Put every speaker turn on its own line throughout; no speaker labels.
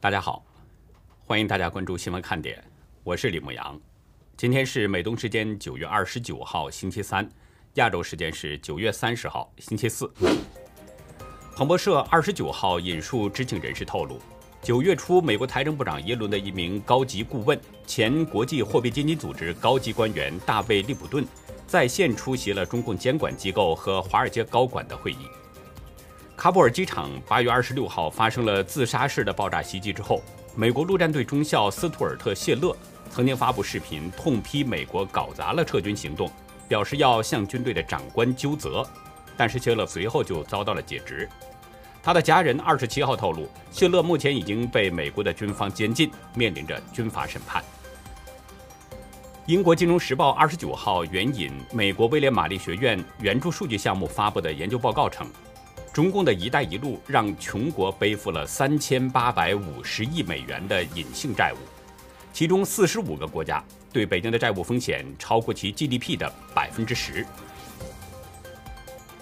大家好，欢迎大家关注新闻看点，我是李牧阳。今天是美东时间九月二十九号星期三，亚洲时间是九月三十号星期四。彭博社二十九号引述知情人士透露，九月初，美国财政部长耶伦的一名高级顾问、前国际货币基金组织高级官员大卫·利普顿在线出席了中共监管机构和华尔街高管的会议。喀布尔机场八月二十六号发生了自杀式的爆炸袭击之后，美国陆战队中校斯图尔特·谢勒曾经发布视频痛批美国搞砸了撤军行动，表示要向军队的长官纠责。但是谢勒随后就遭到了解职。他的家人二十七号透露，谢勒目前已经被美国的军方监禁，面临着军法审判。英国金融时报二十九号援引美国威廉玛丽学院援助数据项目发布的研究报告称。中共的一带一路让穷国背负了三千八百五十亿美元的隐性债务，其中四十五个国家对北京的债务风险超过其 GDP 的百分之十。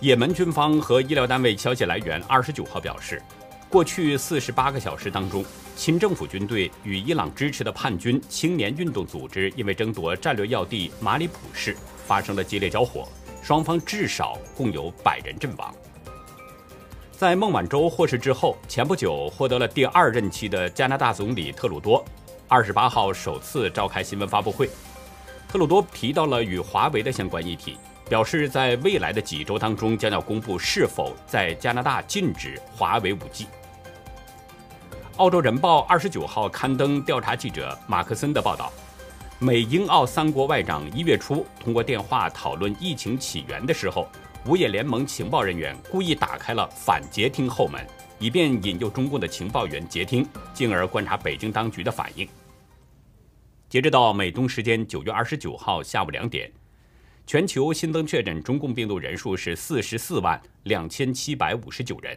也门军方和医疗单位消息来源二十九号表示，过去四十八个小时当中，亲政府军队与伊朗支持的叛军青年运动组织因为争夺战略要地马里普市发生了激烈交火，双方至少共有百人阵亡。在孟晚舟获释之后，前不久获得了第二任期的加拿大总理特鲁多，二十八号首次召开新闻发布会。特鲁多提到了与华为的相关议题，表示在未来的几周当中将要公布是否在加拿大禁止华为 5G。澳洲人报二十九号刊登调查记者马克森的报道，美英澳三国外长一月初通过电话讨论疫情起源的时候。五眼联盟情报人员故意打开了反截听后门，以便引诱中共的情报员截听，进而观察北京当局的反应。截止到美东时间九月二十九号下午两点，全球新增确诊中共病毒人数是四十四万两千七百五十九人，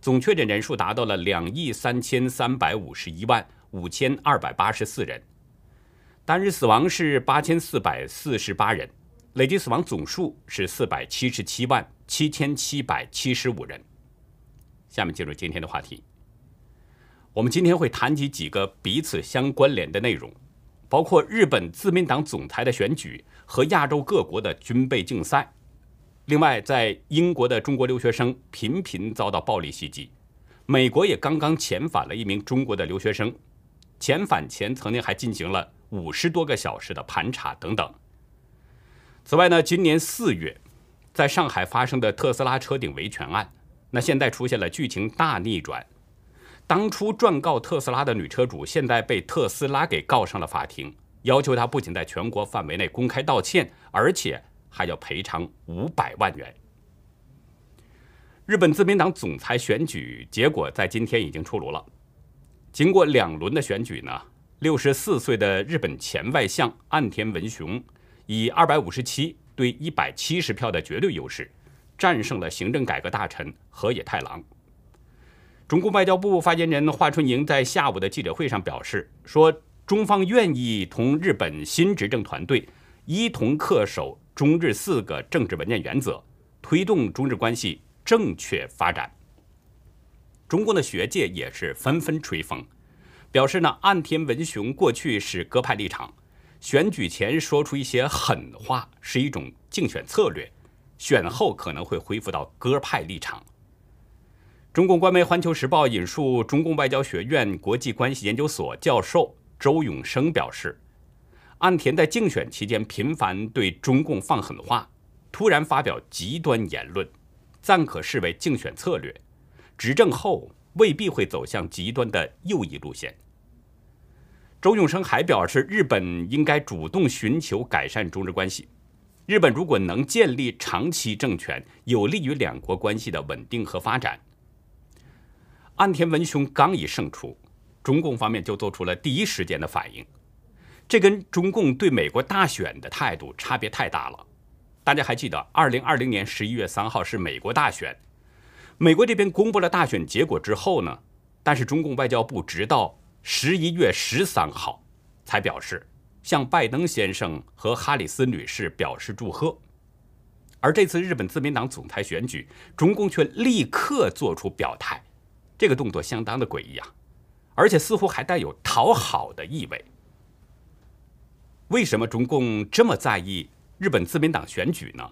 总确诊人数达到了两亿三千三百五十一万五千二百八十四人，单日死亡是八千四百四十八人。累计死亡总数是四百七十七万七千七百七十五人。下面进入今天的话题。我们今天会谈及几个彼此相关联的内容，包括日本自民党总裁的选举和亚洲各国的军备竞赛。另外，在英国的中国留学生频频遭到暴力袭击，美国也刚刚遣返了一名中国的留学生，遣返前曾经还进行了五十多个小时的盘查等等。此外呢，今年四月，在上海发生的特斯拉车顶维权案，那现在出现了剧情大逆转。当初状告特斯拉的女车主，现在被特斯拉给告上了法庭，要求她不仅在全国范围内公开道歉，而且还要赔偿五百万元。日本自民党总裁选举结果在今天已经出炉了，经过两轮的选举呢，六十四岁的日本前外相岸田文雄。以二百五十七对一百七十票的绝对优势，战胜了行政改革大臣河野太郎。中国外交部发言人华春莹在下午的记者会上表示说：“中方愿意同日本新执政团队一同恪守中日四个政治文件原则，推动中日关系正确发展。”中共的学界也是纷纷吹风，表示呢，岸田文雄过去是鸽派立场。选举前说出一些狠话是一种竞选策略，选后可能会恢复到鸽派立场。中共官媒《环球时报》引述中共外交学院国际关系研究所教授周永生表示，岸田在竞选期间频繁对中共放狠话，突然发表极端言论，暂可视为竞选策略，执政后未必会走向极端的右翼路线。周永生还表示，日本应该主动寻求改善中日关系。日本如果能建立长期政权，有利于两国关系的稳定和发展。岸田文雄刚一胜出，中共方面就做出了第一时间的反应，这跟中共对美国大选的态度差别太大了。大家还记得，二零二零年十一月三号是美国大选，美国这边公布了大选结果之后呢，但是中共外交部直到。十一月十三号，才表示向拜登先生和哈里斯女士表示祝贺。而这次日本自民党总裁选举，中共却立刻做出表态，这个动作相当的诡异啊！而且似乎还带有讨好的意味。为什么中共这么在意日本自民党选举呢？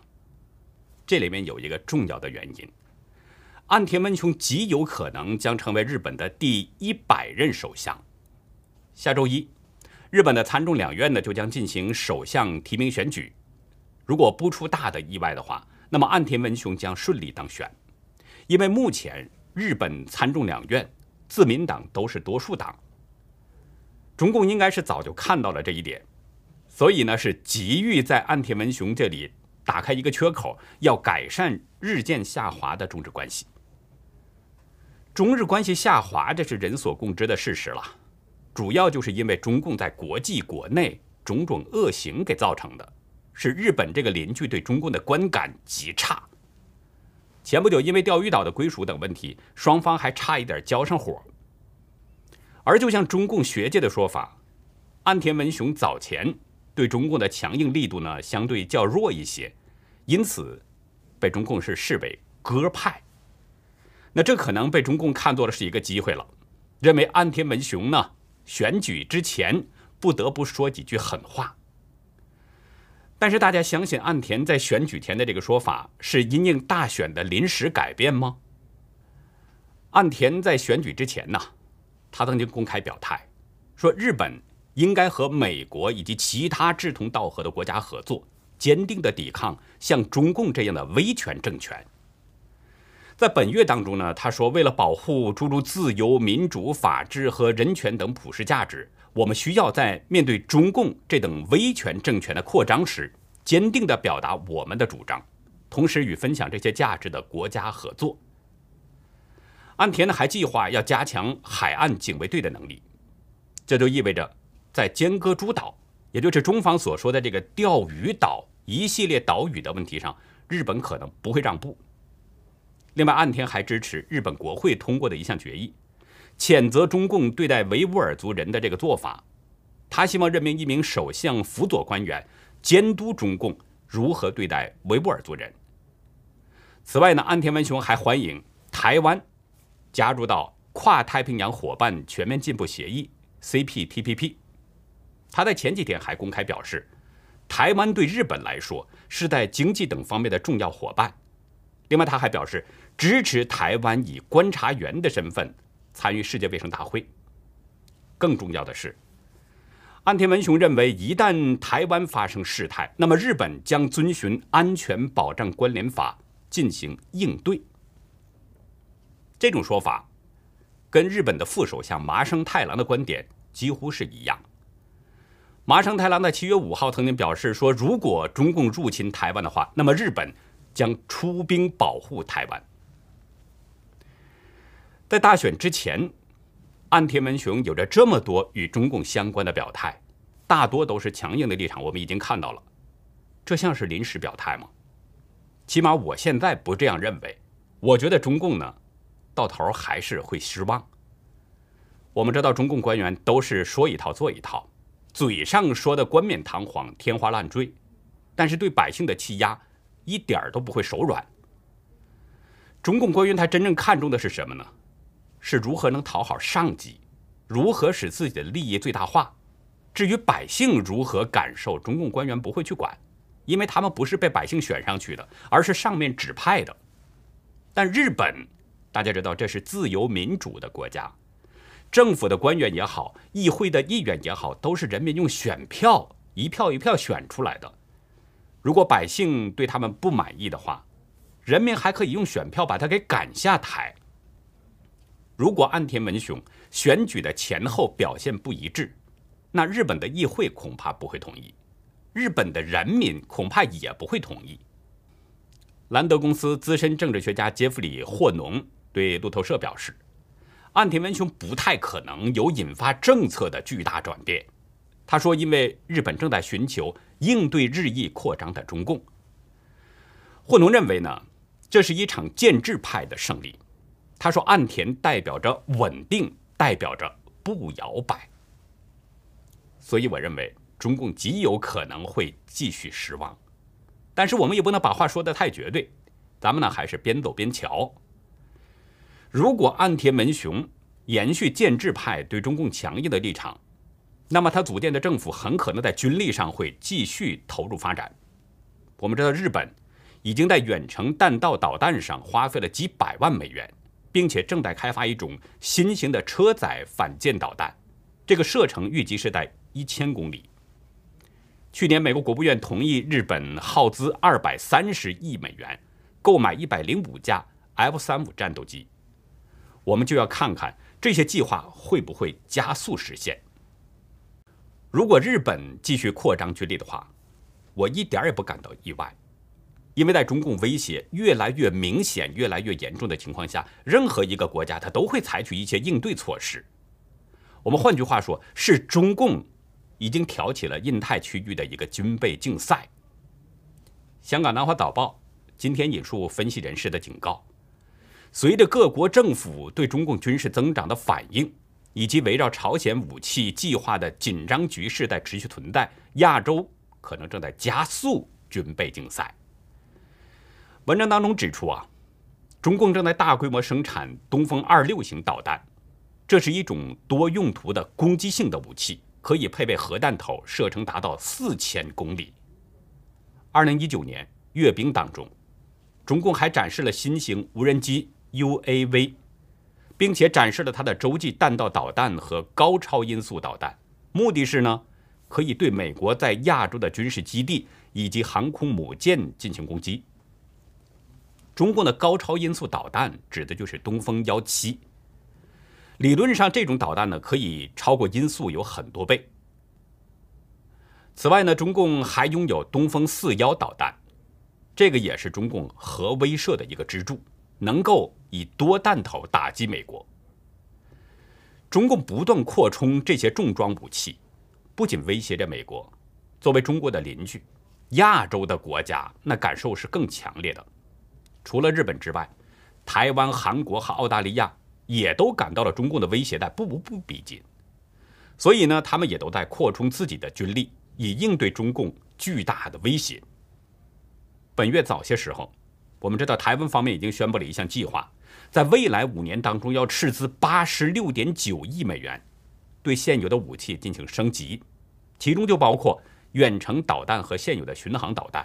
这里面有一个重要的原因：岸田文雄极有可能将成为日本的第一百任首相。下周一，日本的参众两院呢就将进行首相提名选举。如果不出大的意外的话，那么岸田文雄将顺利当选，因为目前日本参众两院自民党都是多数党。中共应该是早就看到了这一点。所以呢，是急于在岸田文雄这里打开一个缺口，要改善日渐下滑的中日关系。中日关系下滑，这是人所共知的事实了。主要就是因为中共在国际国内种种恶行给造成的，是日本这个邻居对中共的观感极差。前不久因为钓鱼岛的归属等问题，双方还差一点交上火。而就像中共学界的说法，岸田文雄早前。对中共的强硬力度呢，相对较弱一些，因此被中共是视为鸽派。那这可能被中共看作的是一个机会了，认为岸田文雄呢选举之前不得不说几句狠话。但是大家相信岸田在选举前的这个说法是因应大选的临时改变吗？岸田在选举之前呢，他曾经公开表态说日本。应该和美国以及其他志同道合的国家合作，坚定地抵抗像中共这样的威权政权。在本月当中呢，他说，为了保护诸如自由、民主、法治和人权等普世价值，我们需要在面对中共这等威权政权的扩张时，坚定地表达我们的主张，同时与分享这些价值的国家合作。岸田呢，还计划要加强海岸警卫队的能力，这就意味着。在尖阁诸岛，也就是中方所说的这个钓鱼岛一系列岛屿的问题上，日本可能不会让步。另外，岸田还支持日本国会通过的一项决议，谴责中共对待维吾尔族人的这个做法。他希望任命一名首相辅佐官员，监督中共如何对待维吾尔族人。此外呢，岸田文雄还欢迎台湾加入到跨太平洋伙伴全面进步协议 （CPTPP）。他在前几天还公开表示，台湾对日本来说是在经济等方面的重要伙伴。另外，他还表示支持台湾以观察员的身份参与世界卫生大会。更重要的是，岸田文雄认为，一旦台湾发生事态，那么日本将遵循《安全保障关联法》进行应对。这种说法跟日本的副首相麻生太郎的观点几乎是一样。麻生太郎在七月五号曾经表示说，如果中共入侵台湾的话，那么日本将出兵保护台湾。在大选之前，岸田文雄有着这么多与中共相关的表态，大多都是强硬的立场。我们已经看到了，这像是临时表态吗？起码我现在不这样认为。我觉得中共呢，到头还是会失望。我们知道，中共官员都是说一套做一套。嘴上说的冠冕堂皇、天花乱坠，但是对百姓的欺压一点都不会手软。中共官员他真正看重的是什么呢？是如何能讨好上级，如何使自己的利益最大化。至于百姓如何感受，中共官员不会去管，因为他们不是被百姓选上去的，而是上面指派的。但日本，大家知道这是自由民主的国家。政府的官员也好，议会的议员也好，都是人民用选票一票一票选出来的。如果百姓对他们不满意的话，人民还可以用选票把他给赶下台。如果岸田文雄选举的前后表现不一致，那日本的议会恐怕不会同意，日本的人民恐怕也不会同意。兰德公司资深政治学家杰弗里·霍农对路透社表示。岸田文雄不太可能有引发政策的巨大转变。他说：“因为日本正在寻求应对日益扩张的中共。”霍农认为呢，这是一场建制派的胜利。他说：“岸田代表着稳定，代表着不摇摆。”所以我认为中共极有可能会继续失望。但是我们也不能把话说得太绝对，咱们呢还是边走边瞧。如果岸田文雄延续建制派对中共强硬的立场，那么他组建的政府很可能在军力上会继续投入发展。我们知道，日本已经在远程弹道导弹上花费了几百万美元，并且正在开发一种新型的车载反舰导弹，这个射程预计是在一千公里。去年，美国国务院同意日本耗资二百三十亿美元购买一百零五架 F 三五战斗机。我们就要看看这些计划会不会加速实现。如果日本继续扩张军力的话，我一点也不感到意外，因为在中共威胁越来越明显、越来越严重的情况下，任何一个国家它都会采取一些应对措施。我们换句话说，是中共。已经挑起了印太区域的一个军备竞赛。香港南华早报今天引述分析人士的警告：，随着各国政府对中共军事增长的反应，以及围绕朝鲜武器计划的紧张局势在持续存在，亚洲可能正在加速军备竞赛。文章当中指出啊，中共正在大规模生产东风二六型导弹，这是一种多用途的攻击性的武器。可以配备核弹头，射程达到四千公里。二零一九年阅兵当中，中共还展示了新型无人机 UAV，并且展示了它的洲际弹道导弹和高超音速导弹，目的是呢，可以对美国在亚洲的军事基地以及航空母舰进行攻击。中共的高超音速导弹指的就是东风幺七。理论上，这种导弹呢可以超过音速有很多倍。此外呢，中共还拥有东风四幺导弹，这个也是中共核威慑的一个支柱，能够以多弹头打击美国。中共不断扩充这些重装武器，不仅威胁着美国，作为中国的邻居，亚洲的国家那感受是更强烈的。除了日本之外，台湾、韩国和澳大利亚。也都感到了中共的威胁在步步逼近，所以呢，他们也都在扩充自己的军力，以应对中共巨大的威胁。本月早些时候，我们知道台湾方面已经宣布了一项计划，在未来五年当中要斥资八十六点九亿美元，对现有的武器进行升级，其中就包括远程导弹和现有的巡航导弹。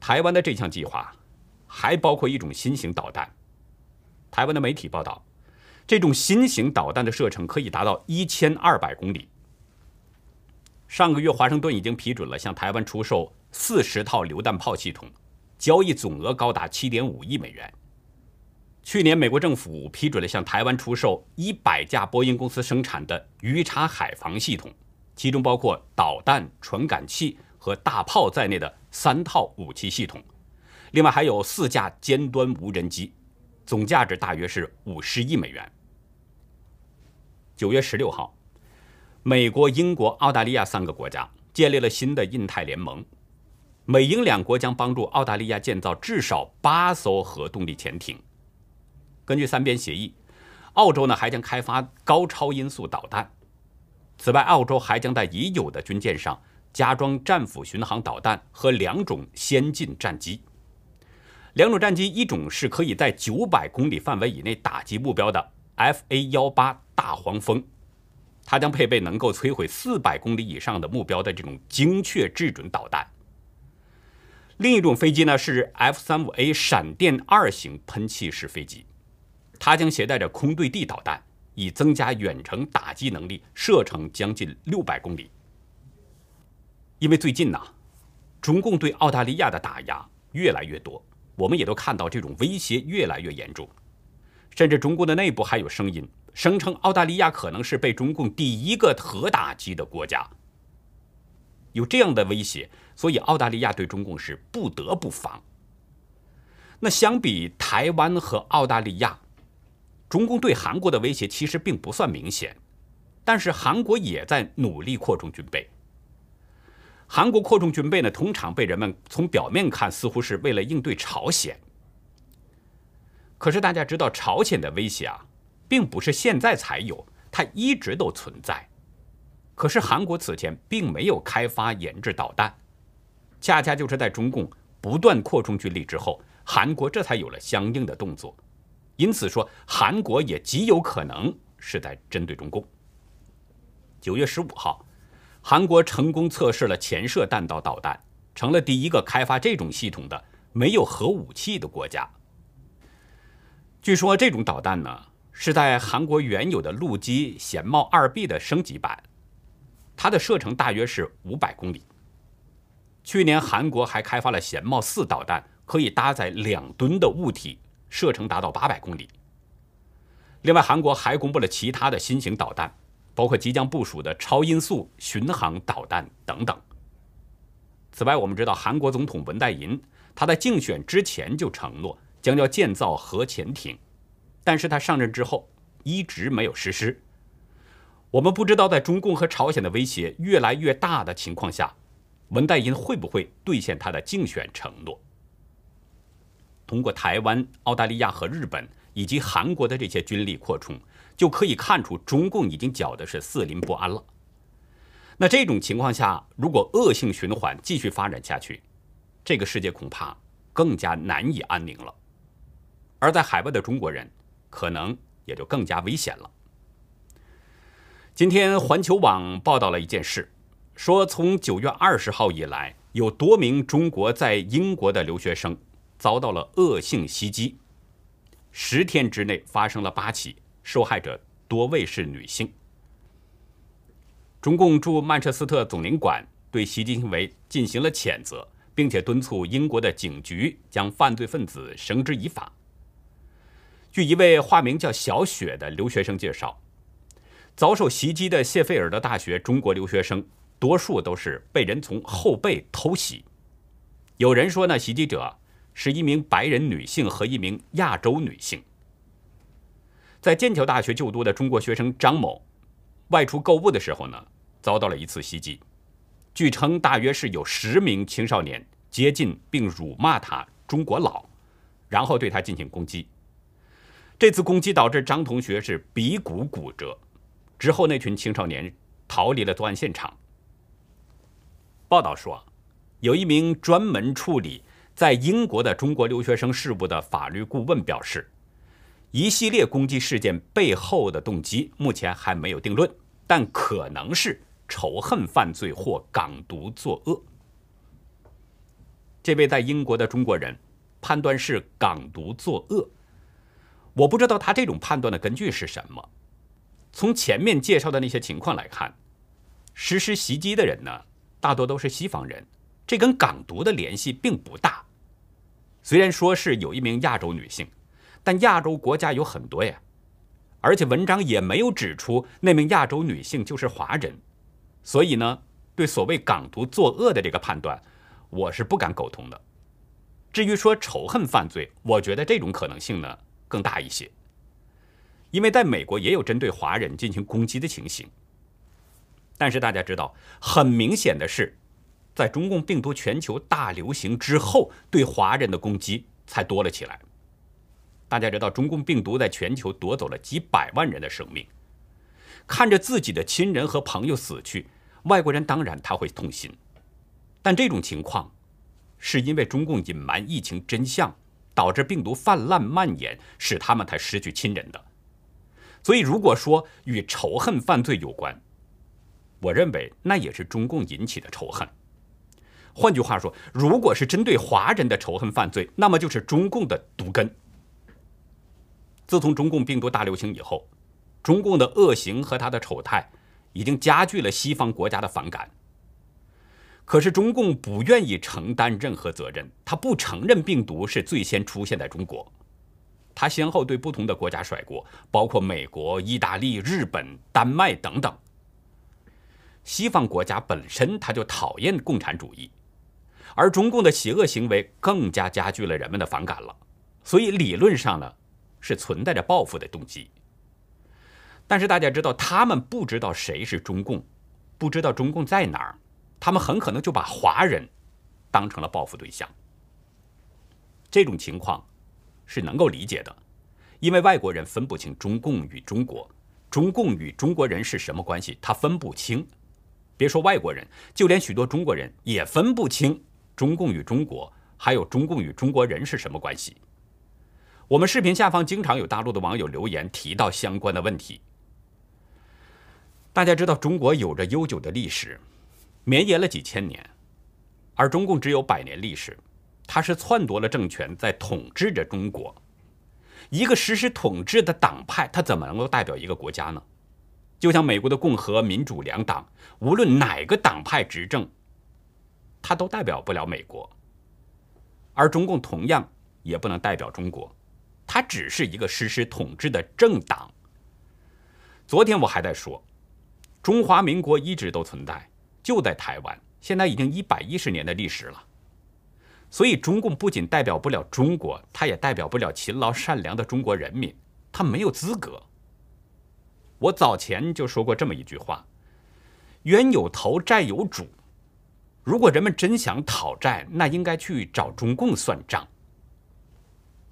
台湾的这项计划还包括一种新型导弹。台湾的媒体报道，这种新型导弹的射程可以达到一千二百公里。上个月，华盛顿已经批准了向台湾出售四十套榴弹炮系统，交易总额高达七点五亿美元。去年，美国政府批准了向台湾出售一百架波音公司生产的鱼叉海防系统，其中包括导弹、传感器和大炮在内的三套武器系统，另外还有四架尖端无人机。总价值大约是五十亿美元。九月十六号，美国、英国、澳大利亚三个国家建立了新的印太联盟，美英两国将帮助澳大利亚建造至少八艘核动力潜艇。根据三边协议，澳洲呢还将开发高超音速导弹。此外，澳洲还将在已有的军舰上加装战斧巡航导弹和两种先进战机。两种战机，一种是可以在九百公里范围以内打击目标的 F/A 幺八大黄蜂，它将配备能够摧毁四百公里以上的目标的这种精确制准导弹。另一种飞机呢是 F 三五 A 闪电二型喷气式飞机，它将携带着空对地导弹，以增加远程打击能力，射程将近六百公里。因为最近呢，中共对澳大利亚的打压越来越多。我们也都看到这种威胁越来越严重，甚至中共的内部还有声音声称澳大利亚可能是被中共第一个核打击的国家。有这样的威胁，所以澳大利亚对中共是不得不防。那相比台湾和澳大利亚，中共对韩国的威胁其实并不算明显，但是韩国也在努力扩充军备。韩国扩充军备呢，通常被人们从表面看似乎是为了应对朝鲜。可是大家知道，朝鲜的威胁啊，并不是现在才有，它一直都存在。可是韩国此前并没有开发研制导弹，恰恰就是在中共不断扩充军力之后，韩国这才有了相应的动作。因此说韩国也极有可能是在针对中共。九月十五号，韩国成功测试了潜射弹道导弹，成了第一个开发这种系统的没有核武器的国家。据说这种导弹呢是在韩国原有的陆基贤茂二 B 的升级版，它的射程大约是五百公里。去年韩国还开发了贤茂四导弹，可以搭载两吨的物体，射程达到八百公里。另外，韩国还公布了其他的新型导弹。包括即将部署的超音速巡航导弹等等。此外，我们知道韩国总统文在寅他在竞选之前就承诺将要建造核潜艇，但是他上任之后一直没有实施。我们不知道在中共和朝鲜的威胁越来越大的情况下，文在寅会不会兑现他的竞选承诺？通过台湾、澳大利亚和日本以及韩国的这些军力扩充。就可以看出，中共已经搅的是四邻不安了。那这种情况下，如果恶性循环继续发展下去，这个世界恐怕更加难以安宁了。而在海外的中国人，可能也就更加危险了。今天，环球网报道了一件事，说从九月二十号以来，有多名中国在英国的留学生遭到了恶性袭击，十天之内发生了八起。受害者多位是女性。中共驻曼彻斯特总领馆对袭击行为进行了谴责，并且敦促英国的警局将犯罪分子绳之以法。据一位化名叫小雪的留学生介绍，遭受袭击的谢菲尔德大学中国留学生多数都是被人从后背偷袭。有人说呢，袭击者是一名白人女性和一名亚洲女性。在剑桥大学就读的中国学生张某，外出购物的时候呢，遭到了一次袭击。据称，大约是有十名青少年接近并辱骂他“中国佬”，然后对他进行攻击。这次攻击导致张同学是鼻骨骨折。之后，那群青少年逃离了作案现场。报道说，有一名专门处理在英国的中国留学生事务的法律顾问表示。一系列攻击事件背后的动机目前还没有定论，但可能是仇恨犯罪或港独作恶。这位在英国的中国人判断是港独作恶，我不知道他这种判断的根据是什么。从前面介绍的那些情况来看，实施袭击的人呢，大多都是西方人，这跟港独的联系并不大。虽然说是有一名亚洲女性。但亚洲国家有很多呀，而且文章也没有指出那名亚洲女性就是华人，所以呢，对所谓港独作恶的这个判断，我是不敢苟同的。至于说仇恨犯罪，我觉得这种可能性呢更大一些，因为在美国也有针对华人进行攻击的情形。但是大家知道，很明显的是，在中共病毒全球大流行之后，对华人的攻击才多了起来。大家知道，中共病毒在全球夺走了几百万人的生命，看着自己的亲人和朋友死去，外国人当然他会痛心。但这种情况，是因为中共隐瞒疫情真相，导致病毒泛滥蔓延，使他们才失去亲人的。所以，如果说与仇恨犯罪有关，我认为那也是中共引起的仇恨。换句话说，如果是针对华人的仇恨犯罪，那么就是中共的毒根。自从中共病毒大流行以后，中共的恶行和他的丑态已经加剧了西方国家的反感。可是中共不愿意承担任何责任，他不承认病毒是最先出现在中国，他先后对不同的国家甩锅，包括美国、意大利、日本、丹麦等等。西方国家本身他就讨厌共产主义，而中共的邪恶行为更加加剧了人们的反感了。所以理论上呢？是存在着报复的动机，但是大家知道，他们不知道谁是中共，不知道中共在哪儿，他们很可能就把华人当成了报复对象。这种情况是能够理解的，因为外国人分不清中共与中国，中共与中国人是什么关系，他分不清。别说外国人，就连许多中国人也分不清中共与中国，还有中共与中国人是什么关系。我们视频下方经常有大陆的网友留言提到相关的问题。大家知道，中国有着悠久的历史，绵延了几千年，而中共只有百年历史，它是篡夺了政权，在统治着中国。一个实施统治的党派，它怎么能够代表一个国家呢？就像美国的共和、民主两党，无论哪个党派执政，它都代表不了美国。而中共同样也不能代表中国，它只是一个实施统治的政党。昨天我还在说，中华民国一直都存在，就在台湾，现在已经一百一十年的历史了。所以，中共不仅代表不了中国，它也代表不了勤劳善良的中国人民，它没有资格。我早前就说过这么一句话：“冤有头，债有主。”如果人们真想讨债，那应该去找中共算账。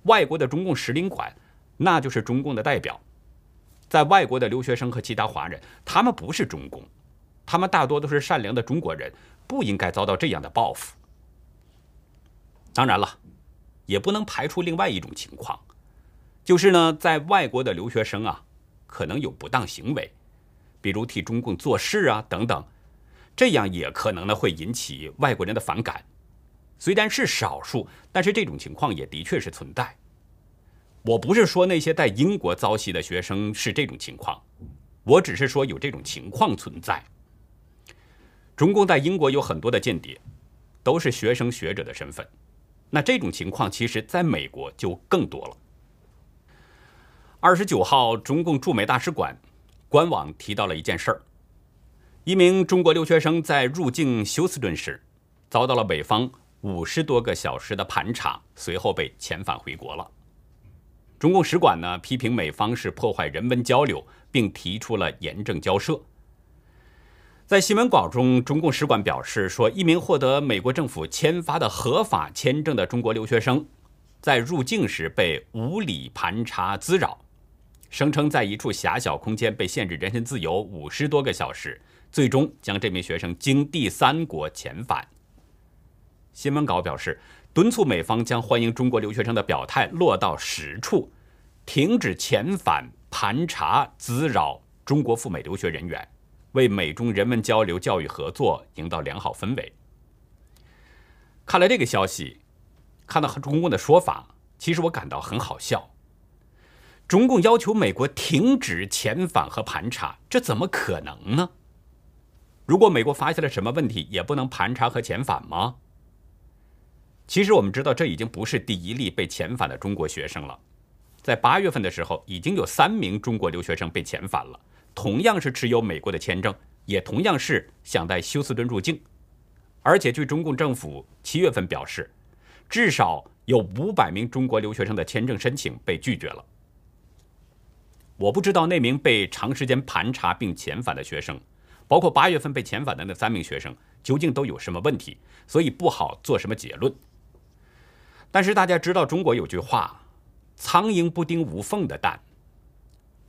外国的中共使领馆，那就是中共的代表。在外国的留学生和其他华人，他们不是中共，他们大多都是善良的中国人，不应该遭到这样的报复。当然了，也不能排除另外一种情况，就是呢，在外国的留学生啊。可能有不当行为，比如替中共做事啊等等，这样也可能呢会引起外国人的反感。虽然是少数，但是这种情况也的确是存在。我不是说那些在英国遭袭的学生是这种情况，我只是说有这种情况存在。中共在英国有很多的间谍，都是学生学者的身份，那这种情况其实在美国就更多了。二十九号，中共驻美大使馆官网提到了一件事儿：一名中国留学生在入境休斯顿时，遭到了美方五十多个小时的盘查，随后被遣返回国了。中共使馆呢批评美方是破坏人文交流，并提出了严正交涉。在新闻稿中，中共使馆表示说，一名获得美国政府签发的合法签证的中国留学生，在入境时被无理盘查滋扰。声称在一处狭小空间被限制人身自由五十多个小时，最终将这名学生经第三国遣返。新闻稿表示，敦促美方将欢迎中国留学生的表态落到实处，停止遣返、盘查、滋扰中国赴美留学人员，为美中人文交流、教育合作营造良好氛围。看了这个消息，看到中共的说法，其实我感到很好笑。中共要求美国停止遣返和盘查，这怎么可能呢？如果美国发现了什么问题，也不能盘查和遣返吗？其实我们知道，这已经不是第一例被遣返的中国学生了。在八月份的时候，已经有三名中国留学生被遣返了，同样是持有美国的签证，也同样是想在休斯顿入境。而且，据中共政府七月份表示，至少有五百名中国留学生的签证申请被拒绝了。我不知道那名被长时间盘查并遣返的学生，包括八月份被遣返的那三名学生，究竟都有什么问题，所以不好做什么结论。但是大家知道，中国有句话：“苍蝇不叮无缝的蛋。”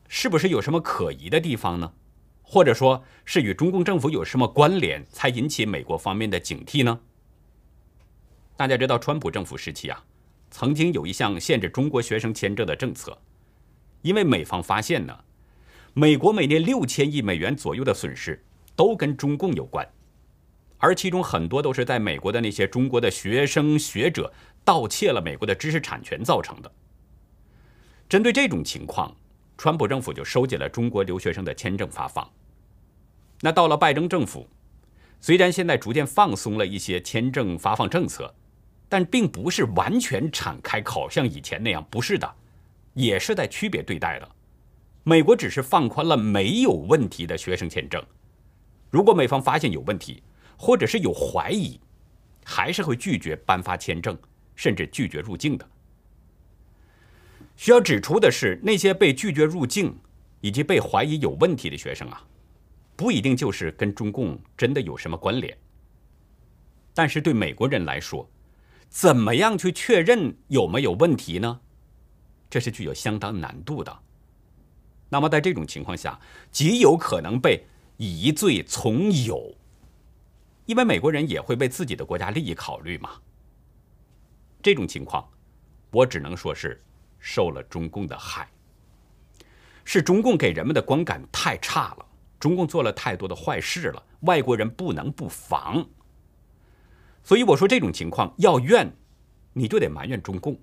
是不是有什么可疑的地方呢？或者说是与中共政府有什么关联，才引起美国方面的警惕呢？大家知道，川普政府时期啊，曾经有一项限制中国学生签证的政策。因为美方发现呢，美国每年六千亿美元左右的损失都跟中共有关，而其中很多都是在美国的那些中国的学生学者盗窃了美国的知识产权造成的。针对这种情况，川普政府就收紧了中国留学生的签证发放。那到了拜登政府，虽然现在逐渐放松了一些签证发放政策，但并不是完全敞开口，像以前那样，不是的。也是在区别对待的，美国只是放宽了没有问题的学生签证，如果美方发现有问题，或者是有怀疑，还是会拒绝颁发签证，甚至拒绝入境的。需要指出的是，那些被拒绝入境以及被怀疑有问题的学生啊，不一定就是跟中共真的有什么关联。但是对美国人来说，怎么样去确认有没有问题呢？这是具有相当难度的。那么在这种情况下，极有可能被疑罪从有，因为美国人也会为自己的国家利益考虑嘛。这种情况，我只能说是受了中共的害。是中共给人们的观感太差了，中共做了太多的坏事了，外国人不能不防。所以我说这种情况要怨，你就得埋怨中共，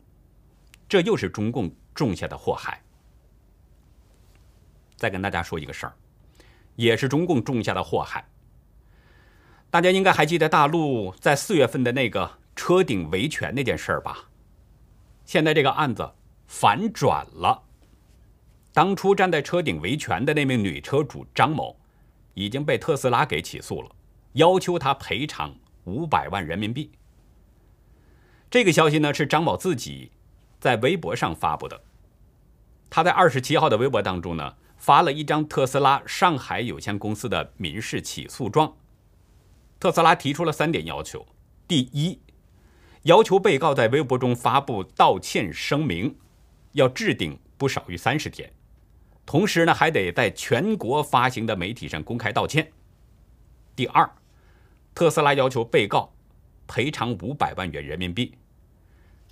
这又是中共种下的祸害。再跟大家说一个事儿，也是中共种下的祸害。大家应该还记得大陆在四月份的那个车顶维权那件事儿吧？现在这个案子反转了，当初站在车顶维权的那名女车主张某，已经被特斯拉给起诉了，要求他赔偿五百万人民币。这个消息呢是张某自己在微博上发布的，他在二十七号的微博当中呢。发了一张特斯拉上海有限公司的民事起诉状。特斯拉提出了三点要求：第一，要求被告在微博中发布道歉声明，要置顶不少于三十天；同时呢，还得在全国发行的媒体上公开道歉。第二，特斯拉要求被告赔偿五百万元人民币。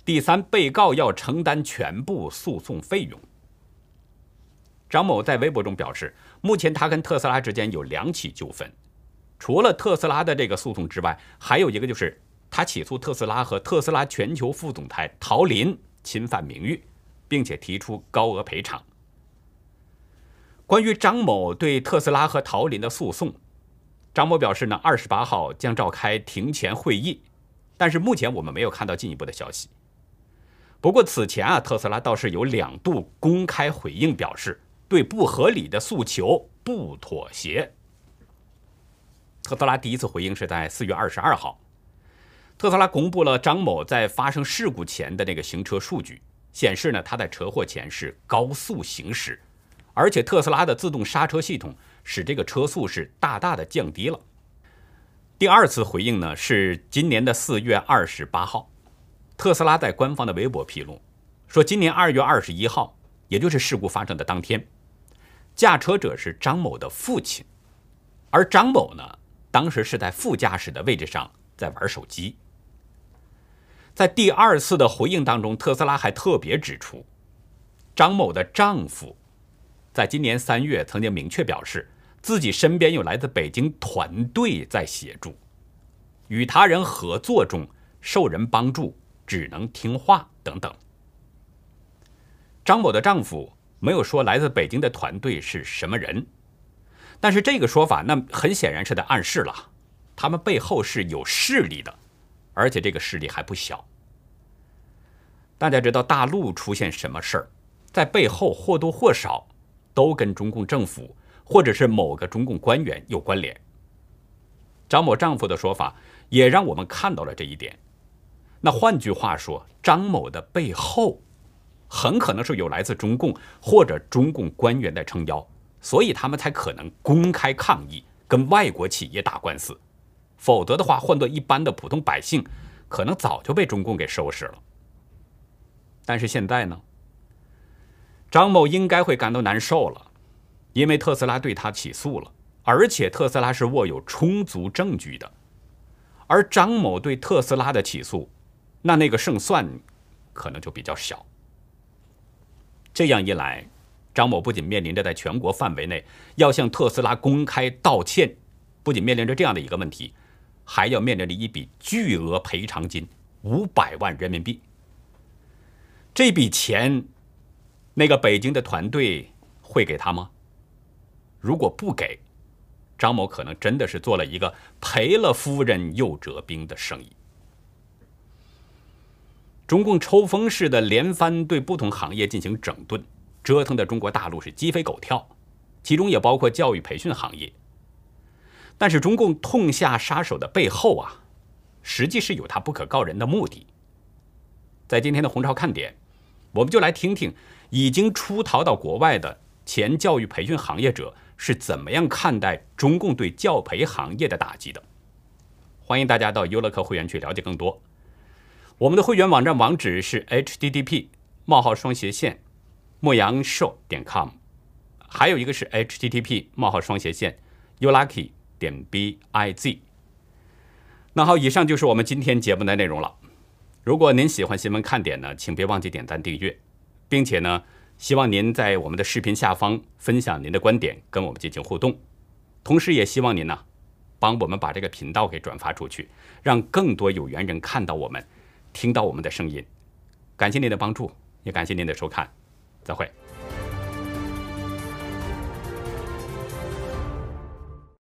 第三，被告要承担全部诉讼费用。张某在微博中表示，目前他跟特斯拉之间有两起纠纷，除了特斯拉的这个诉讼之外，还有一个就是他起诉特斯拉和特斯拉全球副总裁陶林侵犯名誉，并且提出高额赔偿。关于张某对特斯拉和陶林的诉讼，张某表示呢，二十八号将召开庭前会议，但是目前我们没有看到进一步的消息。不过此前啊，特斯拉倒是有两度公开回应表示。对不合理的诉求不妥协。特斯拉第一次回应是在四月二十二号，特斯拉公布了张某在发生事故前的那个行车数据，显示呢他在车祸前是高速行驶，而且特斯拉的自动刹车系统使这个车速是大大的降低了。第二次回应呢是今年的四月二十八号，特斯拉在官方的微博披露说，今年二月二十一号，也就是事故发生的当天。驾车者是张某的父亲，而张某呢，当时是在副驾驶的位置上在玩手机。在第二次的回应当中，特斯拉还特别指出，张某的丈夫在今年三月曾经明确表示，自己身边有来自北京团队在协助，与他人合作中受人帮助，只能听话等等。张某的丈夫。没有说来自北京的团队是什么人，但是这个说法那很显然是在暗示了，他们背后是有势力的，而且这个势力还不小。大家知道大陆出现什么事儿，在背后或多或少都跟中共政府或者是某个中共官员有关联。张某丈夫的说法也让我们看到了这一点。那换句话说，张某的背后。很可能是有来自中共或者中共官员的撑腰，所以他们才可能公开抗议，跟外国企业打官司。否则的话，换做一般的普通百姓，可能早就被中共给收拾了。但是现在呢，张某应该会感到难受了，因为特斯拉对他起诉了，而且特斯拉是握有充足证据的。而张某对特斯拉的起诉，那那个胜算可能就比较小。这样一来，张某不仅面临着在全国范围内要向特斯拉公开道歉，不仅面临着这样的一个问题，还要面临着一笔巨额赔偿金五百万人民币。这笔钱，那个北京的团队会给他吗？如果不给，张某可能真的是做了一个赔了夫人又折兵的生意。中共抽风式的连番对不同行业进行整顿，折腾的中国大陆是鸡飞狗跳，其中也包括教育培训行业。但是中共痛下杀手的背后啊，实际是有他不可告人的目的。在今天的红潮看点，我们就来听听已经出逃到国外的前教育培训行业者是怎么样看待中共对教培行业的打击的。欢迎大家到优乐客会员去了解更多。我们的会员网站网址是 http: 冒号双斜线莫阳寿点 com，还有一个是 http: 冒号双斜线 ulucky 点 biz。那好，以上就是我们今天节目的内容了。如果您喜欢新闻看点呢，请别忘记点赞订阅。并且呢，希望您在我们的视频下方分享您的观点，跟我们进行互动。同时，也希望您呢，帮我们把这个频道给转发出去，让更多有缘人看到我们，听到我们的声音。感谢您的帮助，也感谢您的收看，再会。